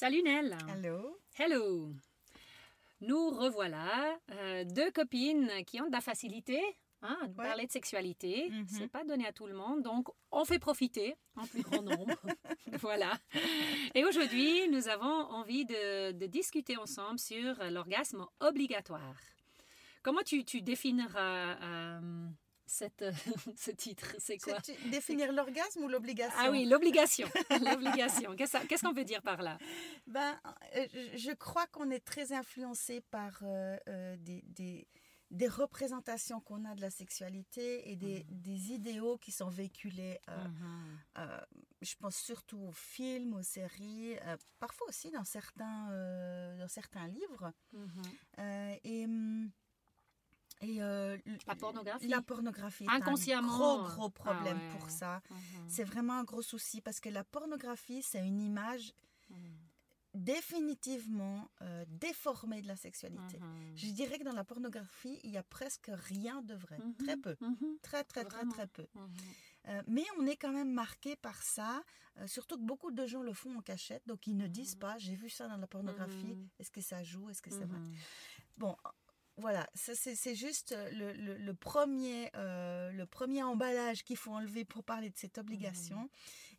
Salut Nell. Allô? Hello. Nous revoilà, euh, deux copines qui ont de la facilité hein, Ouais. parler de sexualité. Mhm. C'est pas donné à tout le monde, donc on fait profiter en plus grand nombre. voilà. Et aujourd'hui, nous avons envie de, de discuter ensemble sur l'orgasme obligatoire. Comment tu, tu définiras euh, cette, ce titre C'est quoi Définir l'orgasme ou l'obligation Ah oui, l'obligation. L'obligation. Qu'est-ce qu'on veut dire par là Ben, euh, je- crois qu'on est très influencé par euh, euh, des, des, des représentations qu'on a de la sexualité et des, des idéaux qui sont véhiculés. euh, euh, je pense surtout aux films, aux séries, parfois aussi dans certains, dans certains livres. Euh, et hum, et euh, La pornographie. La pornographie est Inconsciemment. un gros, gros problème Ah ouais. pour ça. Mhm. C'est vraiment un gros souci parce que la pornographie, c'est une image Mhm. définitivement euh, déformée de la sexualité. Mhm. Je dirais que dans la pornographie, il y a presque rien de vrai. Très peu. Très, très, très, Vraiment. très peu. Euh, mais on est quand même marqué par ça, euh, surtout que beaucoup de gens le font en cachette, donc ils ne disent pas, j'ai vu ça dans la pornographie, est-ce que ça joue, est-ce que c'est vrai? Mhm. Bon, voilà, ça, c'est juste le, le- le premier, euh, le premier emballage qu'il faut enlever pour parler de cette obligation.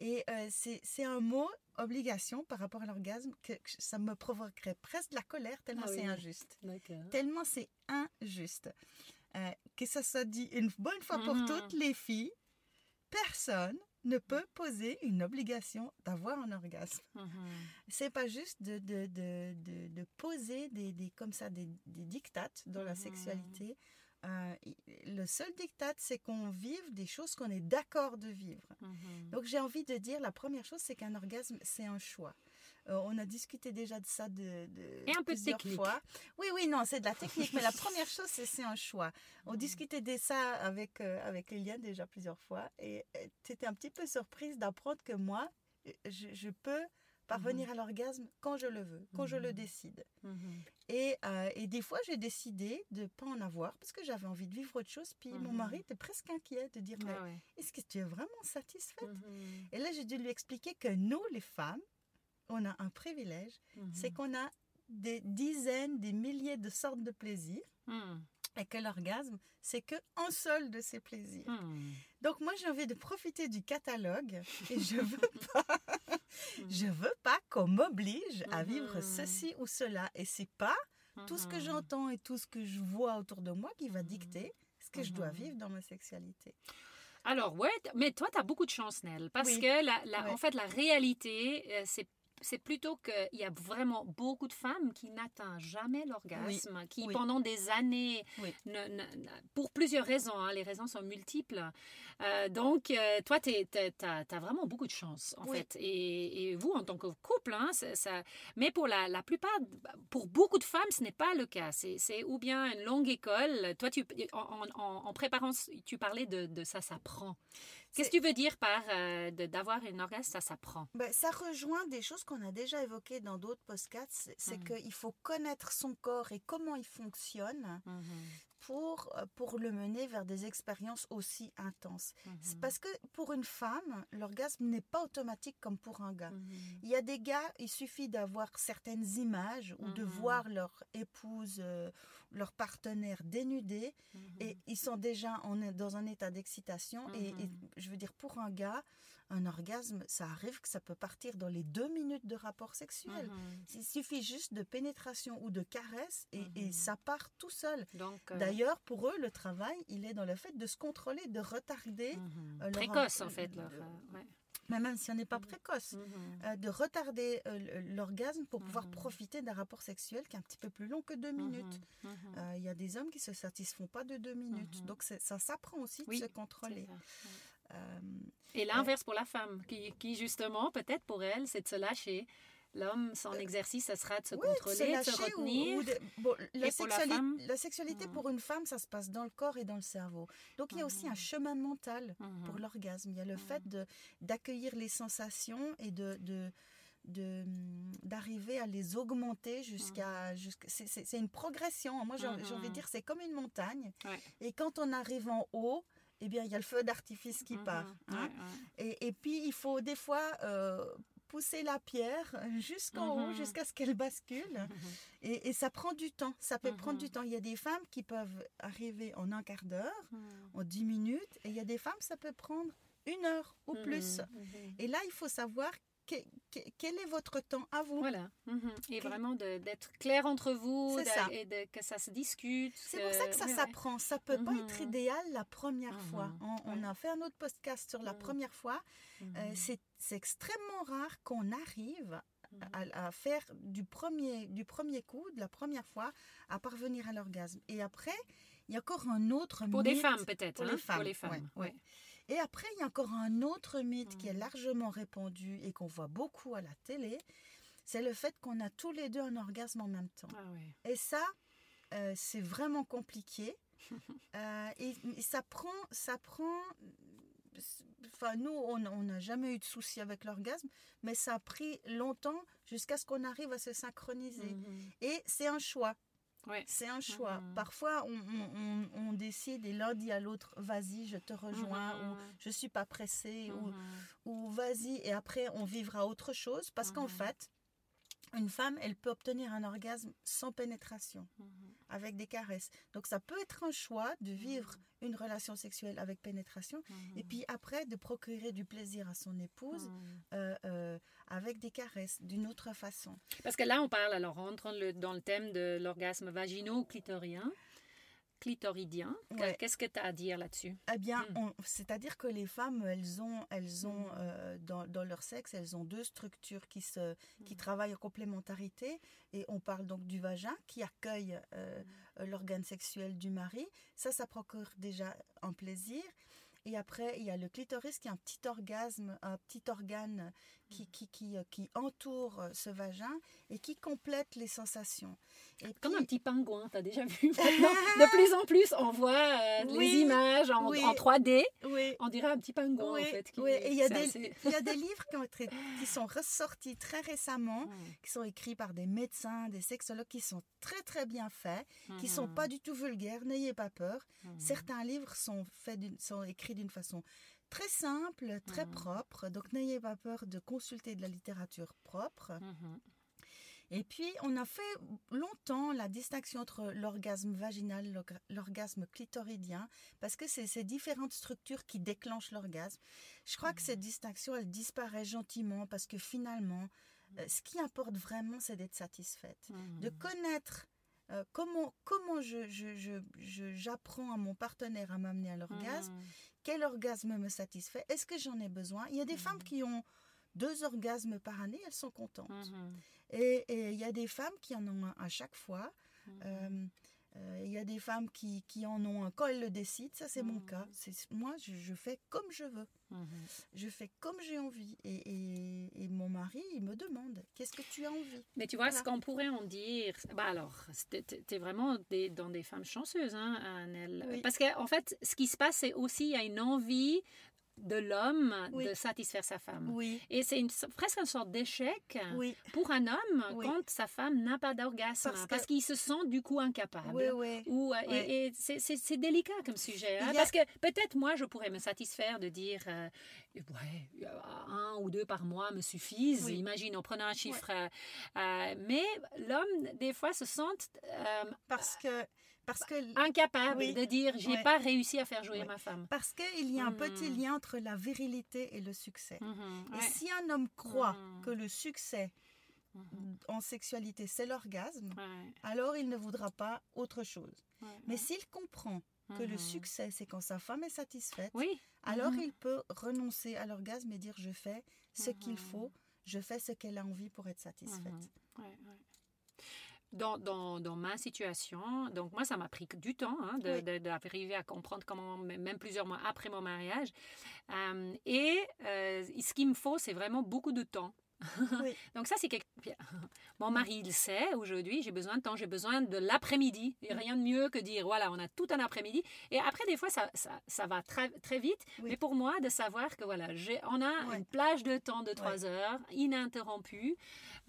Et euh, c'est un mot, obligation, par rapport à l'orgasme, que, que ça me provoquerait presque de la colère tellement Ah c'est oui. injuste. Tellement c'est injuste. Euh, que ça soit dit une bonne fois pour Mhm. toutes, les filles, personne ne peut poser une obligation d'avoir un orgasme. Mhm. C'est pas juste de, de, de, de, poser des, des, comme ça, des, des dictates dans la Mhm. sexualité. Euh, le seul dictat, c'est qu'on vive des choses qu'on est d'accord de vivre. Mhm. Donc j'ai envie de dire, la première chose, c'est qu'un orgasme, c'est un choix. Euh, on a discuté déjà de ça de, de Et un peu de technique. fois. Oui, oui, non, c'est de la technique, mais la première chose, c'est un choix. On Mhm. discutait de ça avec, euh, avec Liliane déjà plusieurs fois, et tu étais un petit peu surprise d'apprendre que moi, euh, je, je peux parvenir à l'orgasme quand je le veux, quand je le Mhm. décide. Mhm. Et, euh, et des fois, j'ai décidé de ne pas en avoir parce que j'avais envie de vivre autre chose. Puis mon mari était presque inquiet de dire, mais Ah ouais. est-ce que tu es vraiment satisfaite? Et là, j'ai dû lui expliquer que nous, les femmes, on a un privilège, Mhm. c'est qu'on a des dizaines, des milliers de sortes de plaisirs Mhm. et que l'orgasme, c'est que un seul de ces plaisirs. Mhm. Donc moi, j'ai envie de profiter du catalogue et je veux pas, je veux pas qu'on m'oblige à vivre ceci ou cela. Et c'est pas tout ce que j'entends et tout ce que je vois autour de moi qui va dicter ce que je dois vivre dans ma sexualité. Alors, ouais, mais toi, tu as beaucoup de chance, Nell, parce Oui. que, la, la- Ouais. en fait, la réalité, euh, c'est c'est plutôt qu'il y a vraiment beaucoup de femmes qui n'atteignent jamais l'orgasme, qui oui. pendant des années, Oui. ne- ne- ne- pour plusieurs raisons, hein, les raisons sont multiples. Euh, donc, euh, toi, tu as, vraiment beaucoup de chance, en fait. Et, et vous, en tant que couple, hein, ça, mais pour la, la plupart, pour beaucoup de femmes, ce n'est pas le cas. C'est ou bien une longue école. Toi, tu, en, en- en préparant, tu parlais de, de ça s'apprend. Qu'est-ce que tu veux dire par euh, d'avoir une orgasme, ça s'apprend? Ben, ça rejoint des choses qu'on a déjà évoquées dans d'autres podcasts. C'est Mhm. qu'il faut connaître son corps et comment il fonctionne pour, euh, pour le mener vers des expériences aussi intenses. C'est Mhm. parce que pour une femme, l'orgasme n'est pas automatique comme pour un gars. Il y a des gars, il suffit d'avoir certaines images ou de voir leur épouse, euh, leur partenaire dénudé Mhm. et ils sont déjà en- dans un état d'excitation. Et, Mhm. et je veux dire, pour un gars, un orgasme, ça arrive que ça peut partir dans les deux minutes de rapport sexuel. Mhm. Il suffit juste de pénétration ou de caresse et, et ça part tout seul. Euh, D'ailleurs, pour eux, le travail, il est dans le fait de se contrôler, de retarder, euh, leur- précoce en euh, fait. ouais. Mais même si on n'est pas précoce, Mhm. euh, de retarder euh, l- l'orgasme pour pouvoir profiter d'un rapport sexuel qui est un petit peu plus long que deux minutes. Euh, Il y a des hommes qui se satisfont pas de deux minutes. Donc ça s'apprend aussi Oui, de se contrôler. Euh, Et l'inverse pour la femme, qui, qui, justement, peut-être pour elle, c'est de se lâcher. L'homme, son exercice, ce sera de se Euh, de contrôler, se de se retenir. ou de- bon, la, Et pour la femme? la sexualité Mhm. pour une femme, ça se passe dans le corps et dans le cerveau. Donc il y a aussi un chemin mental pour l'orgasme. Il y a le fait d'accueillir les sensations et de, d'arriver à les augmenter jusqu'à c'est, une progression moi j'ai, envie de dire c'est comme une montagne Ouais. et quand on arrive en haut eh bien il y a le feu d'artifice qui part hein. Ouais, ouais. Et, et puis, il faut des fois euh, pousser la pierre jusqu'en haut, Mhm. jusqu'à ce qu'elle bascule. Et, et ça prend du temps. Ça peut prendre Mhm. du temps. Il y a des femmes qui peuvent arriver en un quart d'heure, en dix minutes. Et il y a des femmes, ça peut prendre une heure ou plus. Mhm. Et là, il faut savoir quel est votre temps à vous? Voilà. Mhm. Et Que- vraiment d'être clair entre vous ça. et de- que ça se discute. C'est pour ça que ça ouais, ouais. s'apprend. Ça peut pas être Mhm. idéal la première fois. Mhm. On, a fait un autre podcast sur la Mhm. première fois. Euh, c'est extrêmement rare qu'on arrive à, à faire du premier, du premier coup, de la première fois, à parvenir à l'orgasme. Et après, il y a encore un autre Pour des mythe. femmes, peut-être. pour hein, les Pour femmes, ouais. ouais. Et après, il y a encore un autre mythe qui est Mhm. largement répandu et qu'on voit beaucoup à la télé. C'est le fait qu'on a tous les deux un orgasme en même temps. Ah. Et ça, euh, c'est vraiment compliqué. Euh, et, et ça prend, ça prend. Enfin, nous, on n'a jamais eu de souci avec l'orgasme, mais ça a pris longtemps jusqu'à ce qu'on arrive à se synchroniser. Mhm. Et c'est un choix. Ouais. C'est un choix. Mhm. Parfois, on, on- on- on décide et l'un dit à l'autre, vas-y, je te rejoins, ou Mhm. je suis pas pressée, ou, Mhm. ou vas-y, et après, on vivra autre chose. Parce qu'en fait, une femme, elle peut obtenir un orgasme sans pénétration Mhm. avec des caresses. Donc ça peut être un choix de vivre une relation sexuelle avec pénétration et puis après de procurer du plaisir à son épouse Mhm. euh, euh, avec des caresses d'une autre façon. Parce que là, on parle, alors on rentre dans le, thème de l'orgasme vaginaux-clitorien. Clitoridien. Ouais. Qu'est-ce que tu as à dire là-dessus? Eh bien, Mm. on- c'est-à-dire que les femmes, elles ont, elles ont Mm. Dans, dans leur sexe, elles ont deux structures qui, se, qui travaillent en complémentarité. Et on parle donc du vagin qui accueille euh, euh, l'organe sexuel du mari. Ça, ça procure déjà un plaisir. Et après, il y a le clitoris qui est un petit orgasme, un petit organe qui, qui, qui, euh, qui entoure euh, ce vagin et qui complète les sensations. Et Comme puis- un petit pingouin, tu as déjà vu. De plus en plus, on voit euh, Oui, les images en, oui. en 3D. Oui, On dirait un petit pingouin, oui, en fait. qui-. Et il y, a des, assez- il y a des livres qui, ont été, qui sont ressortis très récemment, qui sont écrits par des médecins, des sexologues, qui sont très très bien faits, qui sont Mhm. pas du tout vulgaires, n'ayez pas peur. Mhm. Certains livres sont, faits sont écrits d'une façon très simple, très Mhm. propre, donc n'ayez pas peur de consulter de la littérature propre. Mhm. Et puis, on a fait longtemps la distinction entre l'orgasme vaginal l'orgasme clitoridien, parce que c'est ces différentes structures qui déclenchent l'orgasme. Je crois que cette distinction, elle disparaît gentiment, parce que finalement, euh, ce qui importe vraiment, c'est d'être satisfaite. De connaître euh, comment, comment je, je- je- je- j'apprends à mon partenaire à m'amener à l'orgasme, Mhm. quel orgasme me satisfait, est-ce que j'en ai besoin? Il y a des femmes qui ont deux orgasmes par année, elles sont contentes. Mhm. Et il y a des femmes qui en ont un à chaque fois. Euh, Il y a des femmes qui, qui en ont un quand elles le décident. Ça, c'est mon Mhm. cas. C'est, moi, je, je fais comme je veux. Mhm. Je fais comme j'ai envie. Et, et, et mon mari, il me demande Qu'est-ce que tu as envie? Mais tu vois, ce qu'on pourrait en dire, bah alors, tu es vraiment des- dans des femmes chanceuses, hein, Annelle. Oui. Parce qu'en en fait, ce qui se passe, c'est aussi, il y a une envie de l'homme Oui. de satisfaire sa femme. Oui, Et c'est une presque une sorte d'échec oui, pour un homme quand sa femme n'a pas d'orgasme, Parce parce, que- qu'il se sent du coup incapable. oui, oui. Ou, euh. Et, et c'est- c'est c'est délicat comme sujet. hein, a- Parce que peut-être moi, je pourrais me satisfaire de dire, euh, ouais, euh, un ou deux par mois me suffisent, imagine, en prenant un chiffre. euh, mais l'homme, des fois, se sent euh, Parce que, parce que, incapable Oui. de dire, j'ai Ouais. pas réussi à faire jouer Ouais. ma femme. parce qu'il y a un petit Mhm. lien entre la virilité et le succès. Mhm, Et si un homme croit Mhm. que le succès en sexualité, c'est l'orgasme, alors il ne voudra pas autre chose. Mais s'il comprend que le succès, c'est quand sa femme est satisfaite, Oui. alors il peut renoncer à l'orgasme et dire je fais ce qu'il faut, je fais ce qu'elle a envie pour être satisfaite. Ouais, ouais. Dans, dans, dans ma situation, donc moi, ça m'a pris du temps hein, Oui. d'arriver à comprendre comment, même plusieurs mois après mon mariage. Euh, et euh, ce qu'il me faut, c'est vraiment beaucoup de temps. Oui. Donc ça, c'est quelque... Mon mari, il sait, aujourd'hui, j'ai besoin de temps, j'ai besoin de l'après-midi. Il n'y a rien de mieux que dire, voilà, on a tout un après-midi. Et après, des fois, ça, ça, ça va très, très vite. Oui. Mais pour moi, de savoir que, voilà, j'ai, on a Ouais. une plage de temps de trois heures, ininterrompue,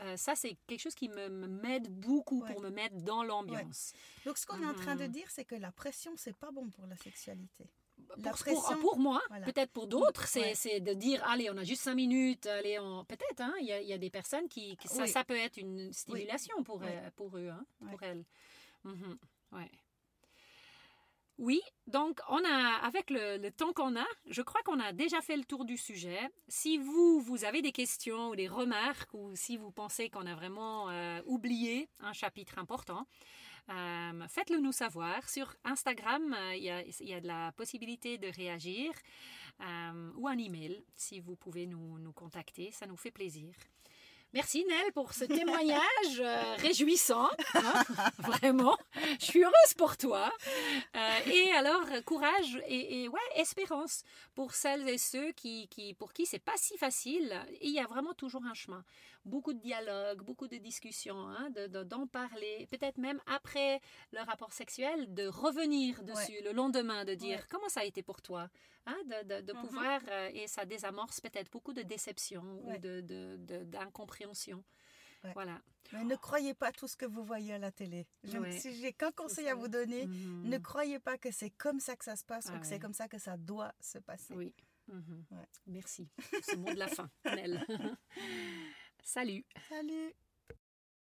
euh, ça, c'est quelque chose qui me, m'aide beaucoup Ouais. pour me mettre dans l'ambiance. Donc ce qu'on est en train de Mhm. dire, c'est que la pression, c'est pas bon pour la sexualité. Pour, pour- pression, pour moi, voilà. peut-être pour d'autres, c'est Ouais. de dire allez, on a juste cinq minutes, allez, on... peut-être, hein, il y, a- il y a des personnes qui, qui- ça, Oui. ça peut être une stimulation pour, Oui. euh, pour eux, hein, pour elles. Mhm, ouais. Oui, donc on a, avec le, le temps qu'on a, je crois qu'on a déjà fait le tour du sujet. Si vous, vous avez des questions ou des remarques, ou si vous pensez qu'on a vraiment euh, oublié un chapitre important, euh, faites-le nous savoir. Sur Instagram, euh, il y, a, il y a de la possibilité de réagir euh, ou un email si vous pouvez nous, nous contacter. Ça nous fait plaisir. Merci Nel pour ce témoignage euh, réjouissant. hein, vraiment, je suis heureuse pour toi. Euh, et alors, courage et, et, ouais, espérance pour celles et ceux qui, qui, pour qui c'est pas si facile. Il y a vraiment toujours un chemin. Beaucoup de dialogue, beaucoup de discussions, hein, de- de- d'en parler. Peut-être même après le rapport sexuel, de revenir dessus le lendemain, de dire Ouais. comment ça a été pour toi. hein, de de, Mhm. pouvoir, euh, et ça désamorce peut-être beaucoup de déception ou Ouais. de- de- de- d'incompréhension. Ouais. Voilà. Mais ne croyez pas tout ce que vous voyez à la télé. Je- Ouais. Si j'ai qu'un conseil à vous donner, Mhm. ne croyez pas que c'est comme ça que ça se passe Ah ou que c'est comme ça que ça doit se passer. Oui. Mhm. Ouais. Merci. Ce mot de la fin, Nel. Salut. Salut